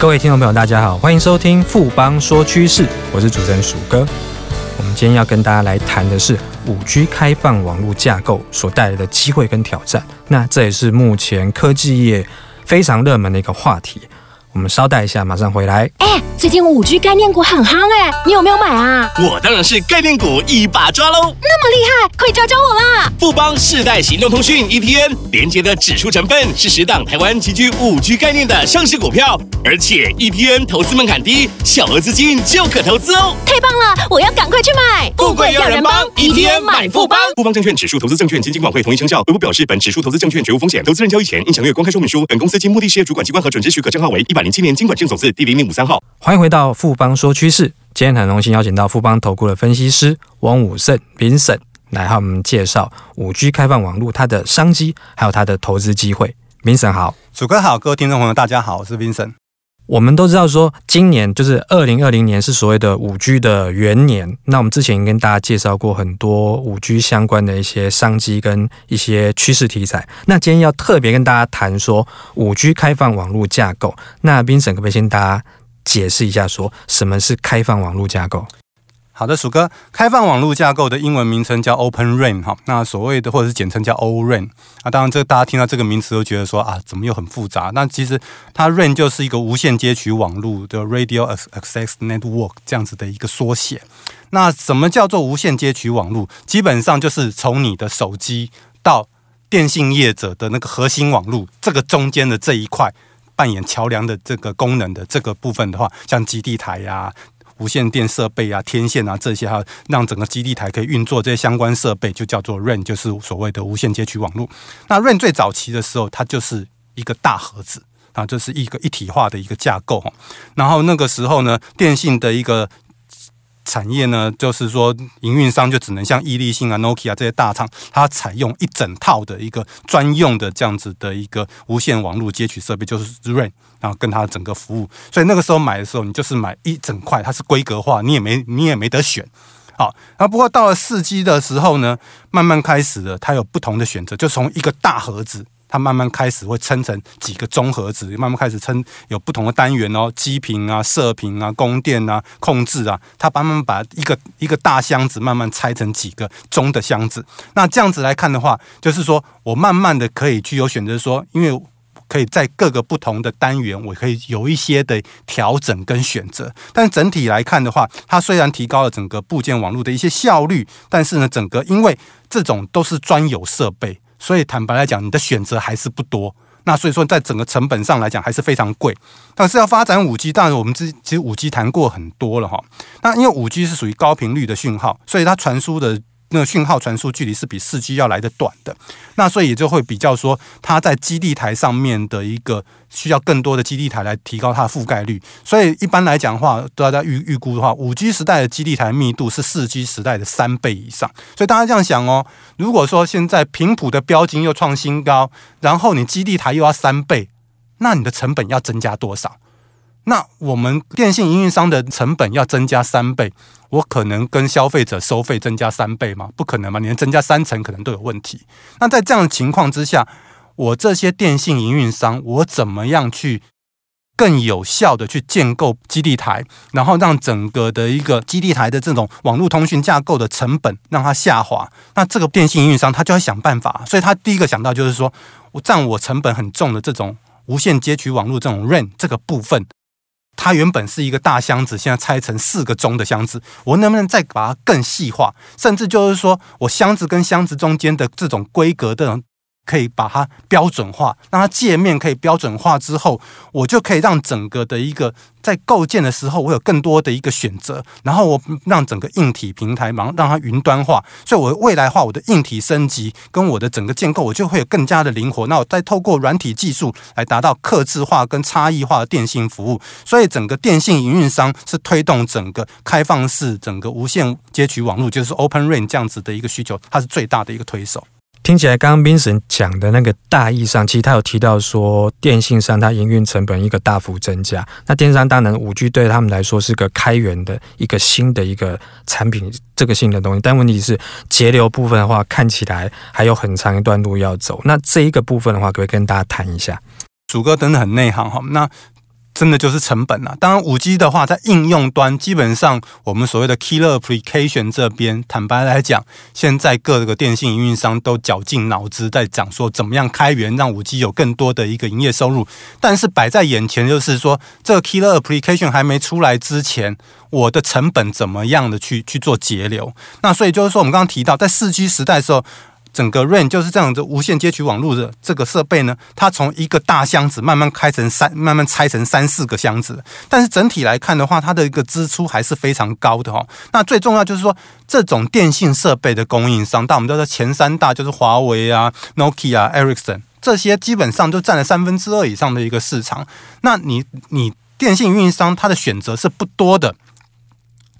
各位听众朋友，大家好，欢迎收听富邦说趋势，我是主持人鼠哥。我们今天要跟大家来谈的是五 G 开放网络架构所带来的机会跟挑战。那这也是目前科技业非常热门的一个话题。我们稍待一下，马上回来。哎，最近五 G 概念股很夯哎，你有没有买啊？我当然是概念股一把抓喽！那么厉害，快教教我啦！富邦世代行动通讯 ETN 连接的指数成分是十档台湾极具五 G 概念的上市股票，而且 ETN 投资门槛低，小额资金就可投资哦。太棒了，我要赶快去买！富贵要人帮，ETN 买富邦。富邦证券指数投资证券基金管会同意生效。微博表示，本指数投资证券绝无风险，投资人交易前应详阅公开说明书。本公司经目的事业主管机关核准之许可证号为一百零七年经管证总字第零零五三号，欢迎回到富邦说趋势。今天很荣幸邀请到富邦投顾的分析师王武胜 Vincent 来和我们介绍五 G 开放网络它的商机，还有它的投资机会。Vincent 好，主哥好，各位听众朋友大家好，我是 Vincent。我们都知道说，今年就是二零二零年是所谓的五 G 的元年。那我们之前跟大家介绍过很多五 G 相关的一些商机跟一些趋势题材。那今天要特别跟大家谈说五 G 开放网络架构。那冰沈可不可以先大家解释一下，说什么是开放网络架构？好的，鼠哥，开放网络架构的英文名称叫 Open Rain 哈，那所谓的或者是简称叫 O Rain 啊，当然这大家听到这个名词都觉得说啊，怎么又很复杂？那其实它 Rain 就是一个无线接取网络的 Radio Access Network 这样子的一个缩写。那什么叫做无线接取网络？基本上就是从你的手机到电信业者的那个核心网络，这个中间的这一块扮演桥梁的这个功能的这个部分的话，像基地台呀、无线电设备啊、天线啊这些，哈让整个基地台可以运作这些相关设备，就叫做 RAN，就是所谓的无线接取网络。那 RAN 最早期的时候，它就是一个大盒子啊，这、就是一个一体化的一个架构。然后那个时候呢，电信的一个。产业呢，就是说营运商就只能像易利信啊、Nokia 这些大厂，它采用一整套的一个专用的这样子的一个无线网络接取设备，就是 RAN，然后跟它整个服务。所以那个时候买的时候，你就是买一整块，它是规格化，你也没你也没得选。好，那不过到了四 G 的时候呢，慢慢开始了，它有不同的选择，就从一个大盒子。它慢慢开始会称成几个中盒子，慢慢开始称有不同的单元哦，基频啊、射频啊、供电啊、控制啊，它慢慢把一个一个大箱子慢慢拆成几个中的箱子。那这样子来看的话，就是说我慢慢的可以具有选择，说因为可以在各个不同的单元，我可以有一些的调整跟选择。但整体来看的话，它虽然提高了整个部件网络的一些效率，但是呢，整个因为这种都是专有设备。所以坦白来讲，你的选择还是不多。那所以说，在整个成本上来讲，还是非常贵。但是要发展五 G，当然我们之其实五 G 谈过很多了哈。那因为五 G 是属于高频率的讯号，所以它传输的。那个讯号传输距离是比四 G 要来得短的，那所以也就会比较说，它在基地台上面的一个需要更多的基地台来提高它的覆盖率。所以一般来讲的话，大家预预估的话，五 G 时代的基地台密度是四 G 时代的三倍以上。所以大家这样想哦，如果说现在频谱的标金又创新高，然后你基地台又要三倍，那你的成本要增加多少？那我们电信运营商的成本要增加三倍，我可能跟消费者收费增加三倍吗？不可能嘛，你连增加三成可能都有问题。那在这样的情况之下，我这些电信营运商，我怎么样去更有效的去建构基地台，然后让整个的一个基地台的这种网络通讯架构的成本让它下滑？那这个电信运营商他就要想办法，所以他第一个想到就是说我占我成本很重的这种无线接取网络这种 RAN 这个部分。它原本是一个大箱子，现在拆成四个中的箱子，我能不能再把它更细化？甚至就是说我箱子跟箱子中间的这种规格的。可以把它标准化，让它界面可以标准化之后，我就可以让整个的一个在构建的时候，我有更多的一个选择，然后我让整个硬体平台，然后让它云端化，所以我未来化我的硬体升级跟我的整个建构，我就会有更加的灵活。那我再透过软体技术来达到客制化跟差异化的电信服务。所以整个电信营运商是推动整个开放式整个无线接取网络，就是 Open RAN 这样子的一个需求，它是最大的一个推手。听起来，刚刚 Vincent 讲的那个大意上，其实他有提到说，电信上它营运成本一个大幅增加。那电商当然，五 G 对他们来说是个开源的一个新的一个产品，这个新的东西。但问题是，节流部分的话，看起来还有很长一段路要走。那这一个部分的话，可不可以跟大家谈一下？主哥真的很内行哈。那真的就是成本啊。当然，五 G 的话，在应用端，基本上我们所谓的 killer application 这边，坦白来讲，现在各个电信运营商都绞尽脑汁在讲说，怎么样开源让五 G 有更多的一个营业收入。但是摆在眼前就是说，这个 killer application 还没出来之前，我的成本怎么样的去去做节流？那所以就是说，我们刚刚提到，在四 G 时代的时候。整个 Rain 就是这样子无线接取网络的这个设备呢，它从一个大箱子慢慢开成三，慢慢拆成三四个箱子。但是整体来看的话，它的一个支出还是非常高的哦。那最重要就是说，这种电信设备的供应商，但我们都知道前三大就是华为啊、Nokia、Ericsson 这些，基本上都占了三分之二以上的一个市场。那你你电信运营商它的选择是不多的。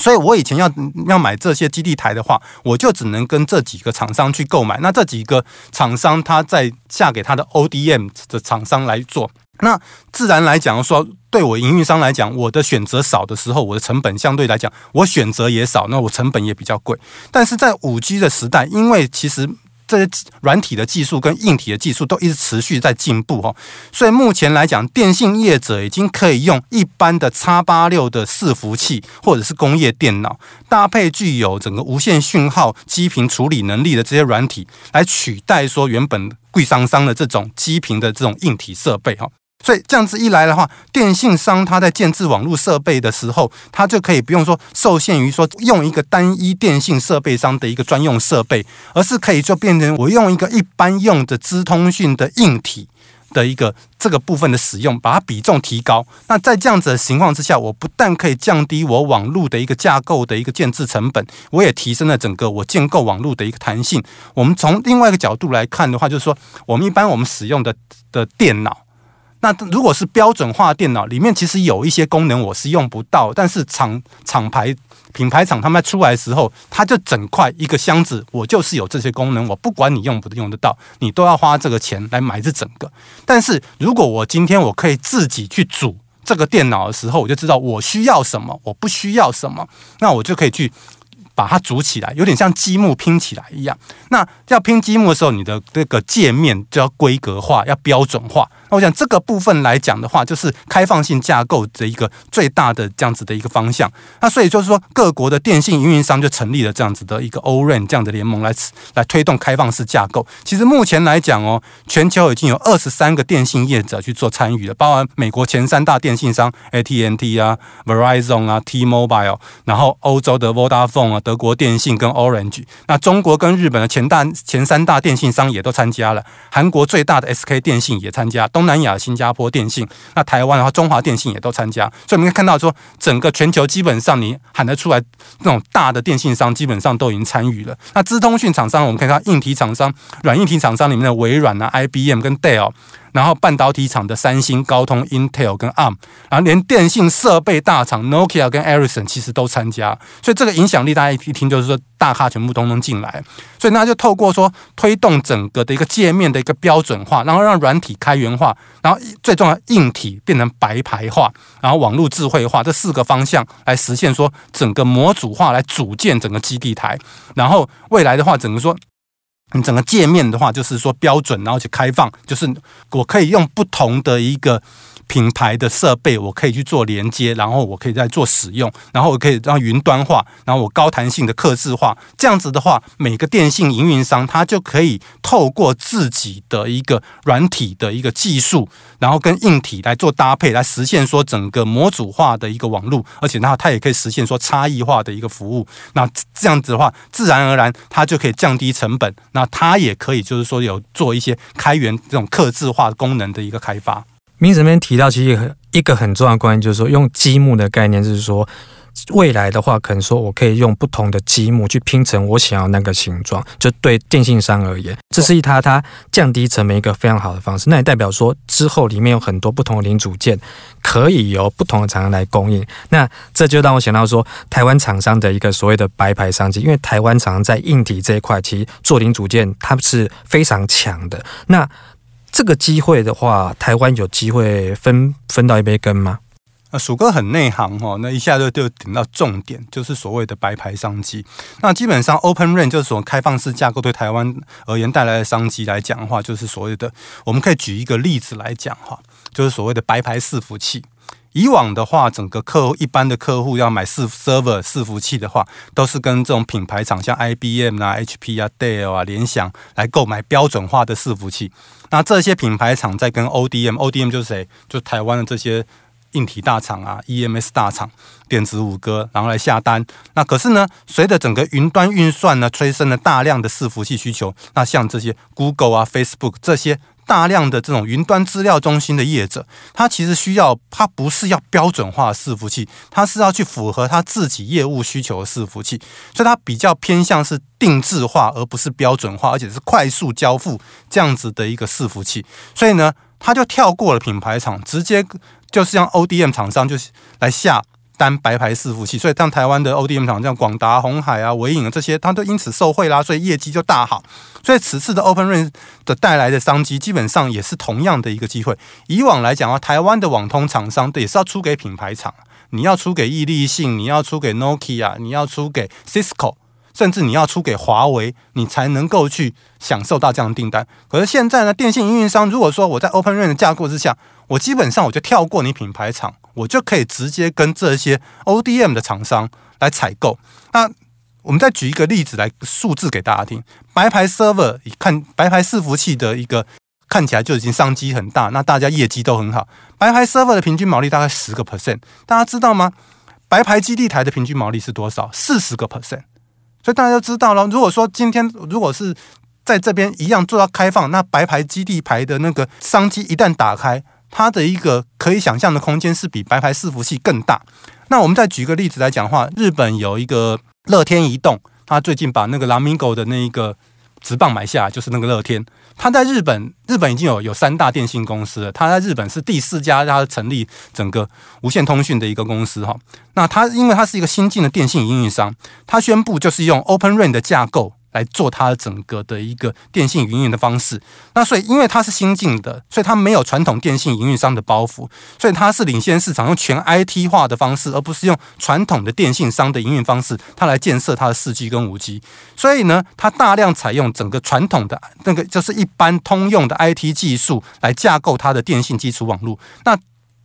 所以，我以前要要买这些基地台的话，我就只能跟这几个厂商去购买。那这几个厂商，他再下给他的 ODM 的厂商来做。那自然来讲说，对我营运商来讲，我的选择少的时候，我的成本相对来讲，我选择也少，那我成本也比较贵。但是在五 G 的时代，因为其实。这些软体的技术跟硬体的技术都一直持续在进步哦，所以目前来讲，电信业者已经可以用一般的叉八六的伺服器或者是工业电脑，搭配具有整个无线讯号基频处理能力的这些软体，来取代说原本贵桑桑的这种机频的这种硬体设备哈。所以这样子一来的话，电信商他在建置网络设备的时候，他就可以不用说受限于说用一个单一电信设备商的一个专用设备，而是可以就变成我用一个一般用的资通讯的硬体的一个这个部分的使用，把它比重提高。那在这样子的情况之下，我不但可以降低我网络的一个架构的一个建置成本，我也提升了整个我建构网络的一个弹性。我们从另外一个角度来看的话，就是说我们一般我们使用的的电脑。那如果是标准化电脑里面，其实有一些功能我是用不到，但是厂厂牌品牌厂他们出来的时候，它就整块一个箱子，我就是有这些功能，我不管你用不用得到，你都要花这个钱来买这整个。但是如果我今天我可以自己去组这个电脑的时候，我就知道我需要什么，我不需要什么，那我就可以去。把它组起来，有点像积木拼起来一样。那要拼积木的时候，你的这个界面就要规格化，要标准化。那我想这个部分来讲的话，就是开放性架构的一个最大的这样子的一个方向。那所以就是说，各国的电信运营商就成立了这样子的一个 O-RAN 这样的联盟来来推动开放式架构。其实目前来讲哦，全球已经有二十三个电信业者去做参与了，包含美国前三大电信商 AT&T 啊、Verizon 啊、T-Mobile，然后欧洲的 Vodafone 啊。德国电信跟 Orange，那中国跟日本的前大前三大电信商也都参加了，韩国最大的 SK 电信也参加，东南亚新加坡电信，那台湾的话中华电信也都参加，所以我们可以看到说，整个全球基本上你喊得出来那种大的电信商基本上都已经参与了。那资通讯厂商，我们可以看到硬体厂商、软硬体厂商里面的微软啊、IBM 跟 Dell。然后半导体厂的三星、高通、Intel 跟 ARM，然后连电信设备大厂 Nokia 跟 Ericsson 其实都参加，所以这个影响力大家一听就是说大咖全部都能进来，所以那就透过说推动整个的一个界面的一个标准化，然后让软体开源化，然后最重要硬体变成白牌化，然后网络智慧化这四个方向来实现说整个模组化来组建整个基地台，然后未来的话整个说。你整个界面的话，就是说标准，然后去开放，就是我可以用不同的一个。品牌的设备，我可以去做连接，然后我可以再做使用，然后我可以让云端化，然后我高弹性的客制化，这样子的话，每个电信营运商他就可以透过自己的一个软体的一个技术，然后跟硬体来做搭配，来实现说整个模组化的一个网络，而且那它也可以实现说差异化的一个服务。那这样子的话，自然而然它就可以降低成本，那它也可以就是说有做一些开源这种客制化功能的一个开发。明子这边提到，其实很一个很重要的观念就是说，用积木的概念，就是说，未来的话，可能说我可以用不同的积木去拼成我想要那个形状。就对电信商而言，这是一它它降低成本一个非常好的方式。那也代表说，之后里面有很多不同的零组件，可以由不同的厂商来供应。那这就让我想到说，台湾厂商的一个所谓的白牌商机，因为台湾厂商在硬体这一块，其实做零组件，它是非常强的。那这个机会的话，台湾有机会分分到一杯羹吗？呃，鼠哥很内行哦，那一下就就点到重点，就是所谓的白牌商机。那基本上，Open RAN 就是说开放式架构对台湾而言带来的商机来讲的话，就是所谓的，我们可以举一个例子来讲哈，就是所谓的白牌伺服器。以往的话，整个客户一般的客户要买伺 server 伺服器的话，都是跟这种品牌厂像 IBM 啊、HP 啊、Dell 啊、联想来购买标准化的伺服器。那这些品牌厂在跟 ODM，ODM 就是谁？就台湾的这些硬体大厂啊、EMS 大厂、电子五哥，然后来下单。那可是呢，随着整个云端运算呢，催生了大量的伺服器需求。那像这些 Google 啊、Facebook 这些。大量的这种云端资料中心的业者，他其实需要，他不是要标准化的伺服器，他是要去符合他自己业务需求的伺服器，所以他比较偏向是定制化，而不是标准化，而且是快速交付这样子的一个伺服器。所以呢，他就跳过了品牌厂，直接就是让 ODM 厂商就来下。单白牌伺服器，所以像台湾的 ODM 厂，像广达、鸿海啊、纬颖啊这些，它都因此受惠啦，所以业绩就大好。所以此次的 Open RAN 的带来的商机，基本上也是同样的一个机会。以往来讲啊，台湾的网通厂商也是要出给品牌厂，你要出给易利信，你要出给 Nokia，你要出给 Cisco，甚至你要出给华为，你才能够去享受到这样的订单。可是现在呢，电信运营商如果说我在 Open RAN 的架构之下，我基本上我就跳过你品牌厂。我就可以直接跟这些 ODM 的厂商来采购。那我们再举一个例子来数字给大家听：白牌 server 一看白牌伺服器的一个看起来就已经商机很大，那大家业绩都很好。白牌 server 的平均毛利大概十个 percent，大家知道吗？白牌基地台的平均毛利是多少？四十个 percent。所以大家都知道了。如果说今天如果是在这边一样做到开放，那白牌基地台的那个商机一旦打开。它的一个可以想象的空间是比白牌伺服器更大。那我们再举个例子来讲的话，日本有一个乐天移动，他最近把那个 Lamigo 的那一个直棒买下，就是那个乐天。他在日本，日本已经有有三大电信公司了。他在日本是第四家，他成立整个无线通讯的一个公司哈。那他因为他是一个新进的电信运营商，他宣布就是用 Open RAN 的架构。来做它整个的一个电信营运的方式，那所以因为它是新进的，所以它没有传统电信营运商的包袱，所以它是领先市场，用全 IT 化的方式，而不是用传统的电信商的营运方式，它来建设它的四 G 跟五 G。所以呢，它大量采用整个传统的那个就是一般通用的 IT 技术来架构它的电信基础网络。那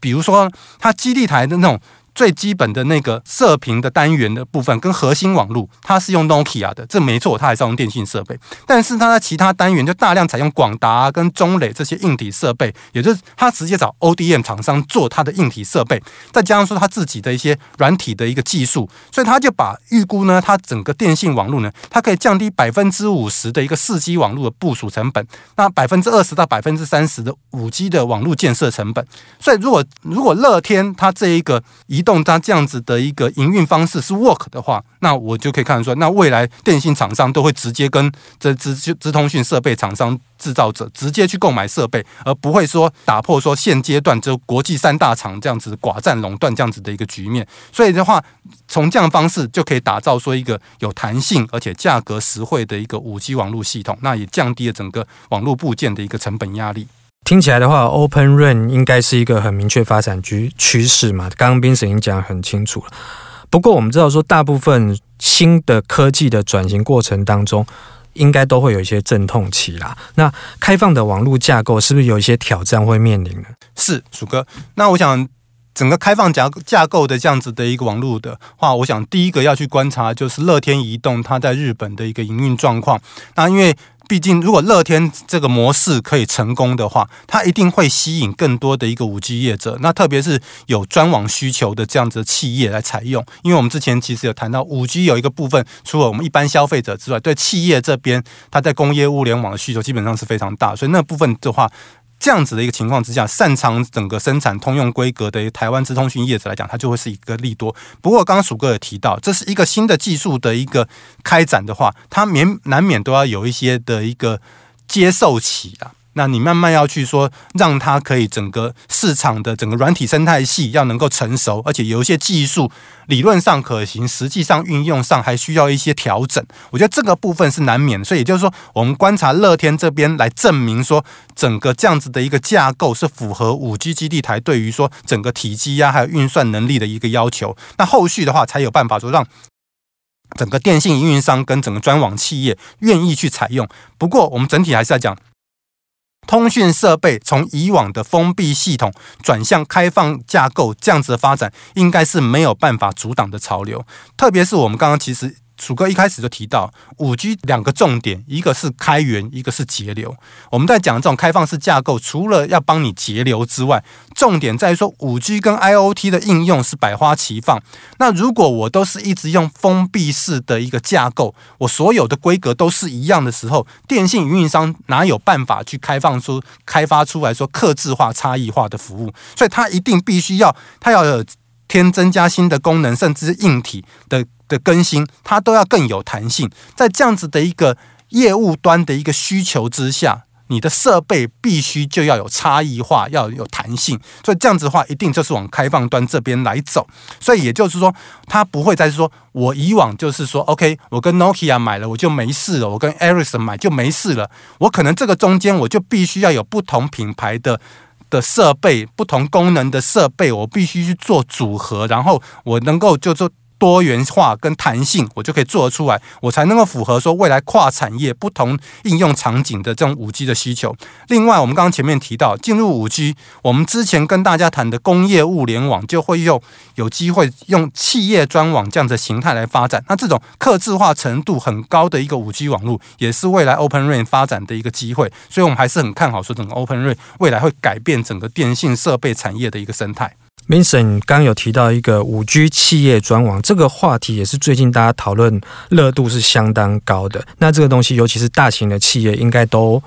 比如说它基地台的那种。最基本的那个射频的单元的部分跟核心网络，它是用 Nokia 的，这没错，它还是用电信设备。但是它的其他单元就大量采用广达跟中磊这些硬体设备，也就是它直接找 ODM 厂商做它的硬体设备，再加上说它自己的一些软体的一个技术，所以它就把预估呢，它整个电信网络呢，它可以降低百分之五十的一个四 G 网络的部署成本，那百分之二十到百分之三十的五 G 的网络建设成本。所以如果如果乐天它这一个一移动它这样子的一个营运方式是 work 的话，那我就可以看得出来，那未来电信厂商都会直接跟这资资通讯设备厂商制造者直接去购买设备，而不会说打破说现阶段就国际三大厂这样子寡占垄断这样子的一个局面。所以的话，从这样方式就可以打造说一个有弹性而且价格实惠的一个五 G 网络系统，那也降低了整个网络部件的一个成本压力。听起来的话，Open RAN 应该是一个很明确发展趋趋势嘛。刚刚 Vincent 已经讲得很清楚了。不过我们知道说，大部分新的科技的转型过程当中，应该都会有一些阵痛期啦。那开放的网络架构是不是有一些挑战会面临呢？是，鼠哥。那我想，整个开放架架构的这样子的一个网络的话，我想第一个要去观察就是乐天移动它在日本的一个营运状况。那因为毕竟，如果乐天这个模式可以成功的话，它一定会吸引更多的一个五 G 业者，那特别是有专网需求的这样子的企业来采用。因为我们之前其实有谈到，五 G 有一个部分，除了我们一般消费者之外，对企业这边，它在工业物联网的需求基本上是非常大，所以那部分的话。这样子的一个情况之下，擅长整个生产通用规格的台湾资通讯业者来讲，它就会是一个利多。不过，刚刚鼠哥也提到，这是一个新的技术的一个开展的话，它免难免都要有一些的一个接受期啊。那你慢慢要去说，让它可以整个市场的整个软体生态系要能够成熟，而且有一些技术理论上可行，实际上运用上还需要一些调整。我觉得这个部分是难免，所以也就是说，我们观察乐天这边来证明说，整个这样子的一个架构是符合五 G 基地台对于说整个体积呀还有运算能力的一个要求。那后续的话才有办法说让整个电信运营商跟整个专网企业愿意去采用。不过我们整体还是要讲。通讯设备从以往的封闭系统转向开放架构，这样子的发展应该是没有办法阻挡的潮流。特别是我们刚刚其实。楚哥一开始就提到五 G 两个重点，一个是开源，一个是节流。我们在讲这种开放式架构，除了要帮你节流之外，重点在于说五 G 跟 IoT 的应用是百花齐放。那如果我都是一直用封闭式的一个架构，我所有的规格都是一样的时候，电信运营商哪有办法去开放出、开发出来说客制化、差异化的服务？所以它一定必须要，它要有添增加新的功能，甚至硬体的。的更新，它都要更有弹性。在这样子的一个业务端的一个需求之下，你的设备必须就要有差异化，要有弹性。所以这样子的话，一定就是往开放端这边来走。所以也就是说，它不会再说，我以往就是说，OK，我跟 Nokia 买了我就没事了，我跟 Ericsson 买就没事了。我可能这个中间我就必须要有不同品牌的的设备，不同功能的设备，我必须去做组合，然后我能够就做。多元化跟弹性，我就可以做得出来，我才能够符合说未来跨产业不同应用场景的这种五 G 的需求。另外，我们刚刚前面提到进入五 G，我们之前跟大家谈的工业物联网就会用有机会用企业专网这样的形态来发展。那这种客制化程度很高的一个五 G 网络，也是未来 Open RAN 发展的一个机会。所以，我们还是很看好说整个 Open RAN 未来会改变整个电信设备产业的一个生态。Vincent 刚有提到一个五 G 企业专网，这个话题也是最近大家讨论热度是相当高的。那这个东西，尤其是大型的企业，应该都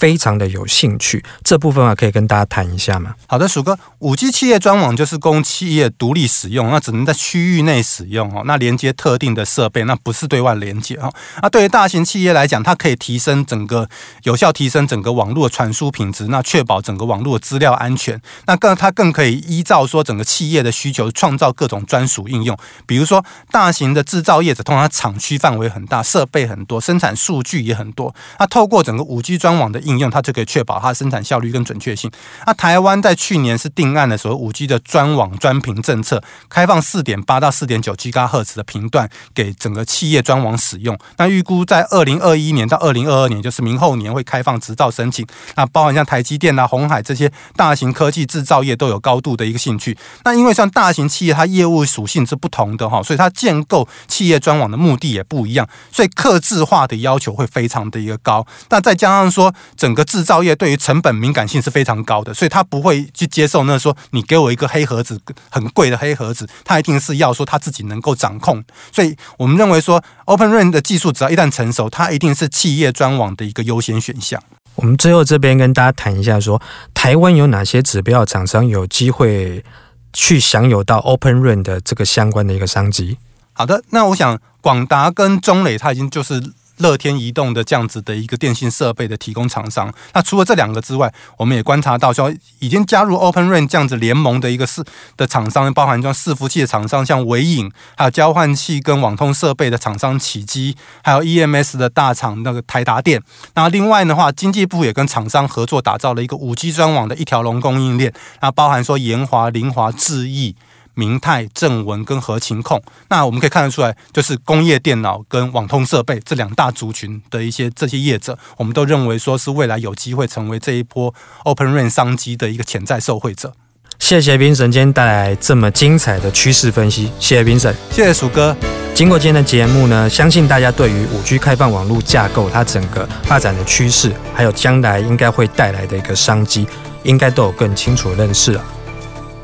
非常的有兴趣，这部分啊可以跟大家谈一下吗？好的，鼠哥，五 G 企业专网就是供企业独立使用，那只能在区域内使用哦。那连接特定的设备，那不是对外连接哦。那对于大型企业来讲，它可以提升整个有效提升整个网络传输品质，那确保整个网络资料安全。那更它更可以依照说整个企业的需求，创造各种专属应用。比如说，大型的制造业者通常厂区范围很大，设备很多，生产数据也很多。那透过整个五 G 专网的应用，它就可以确保它生产效率跟准确性。那台湾在去年是定案的时候，五 G 的专网专频政策，开放四点八到四点九 GHz 的频段给整个企业专网使用。那预估在二零二一年到二零二二年，就是明后年会开放执照申请。那包含像台积电啊、鸿海这些大型科技制造业都有高度的一个兴趣。那因为像大型企业，它业务属性是不同的哈，所以它建构企业专网的目的也不一样，所以客制化的要求会非常的一个高。那再加上说整个制造业对于成本敏感性是非常高的，所以他不会去接受那说你给我一个黑盒子很贵的黑盒子，他一定是要说他自己能够掌控。所以我们认为说，Open RAN 的技术只要一旦成熟，它一定是企业专网的一个优先选项。我们最后这边跟大家谈一下说，台湾有哪些指标厂商有机会去享有到 Open RAN 的这个相关的一个商机？好的，那我想广达跟中磊，它已经就是。乐天移动的这样子的一个电信设备的提供厂商，那除了这两个之外，我们也观察到说，已经加入 Open RAN 这样子联盟的一个是的厂商，包含像伺服器的厂商，像纬颖，还有交换器跟网通设备的厂商启基，还有 EMS 的大厂那个台达电。那另外的话，经济部也跟厂商合作打造了一个五 G 专网的一条龙供应链，那包含说研华、凌华、智易。明泰、正文跟合情控，那我们可以看得出来，就是工业电脑跟网通设备这两大族群的一些这些业者，我们都认为说是未来有机会成为这一波 Open RAN 商机的一个潜在受惠者。谢谢 Vincent 今天带来这么精彩的趋势分析，谢谢 Vincent，谢谢鼠哥。经过今天的节目呢，相信大家对于五 G 开放网络架构它整个发展的趋势，还有将来应该会带来的一个商机，应该都有更清楚的认识了。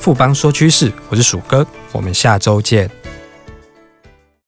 富邦说趋势，我是鼠哥，我们下周见。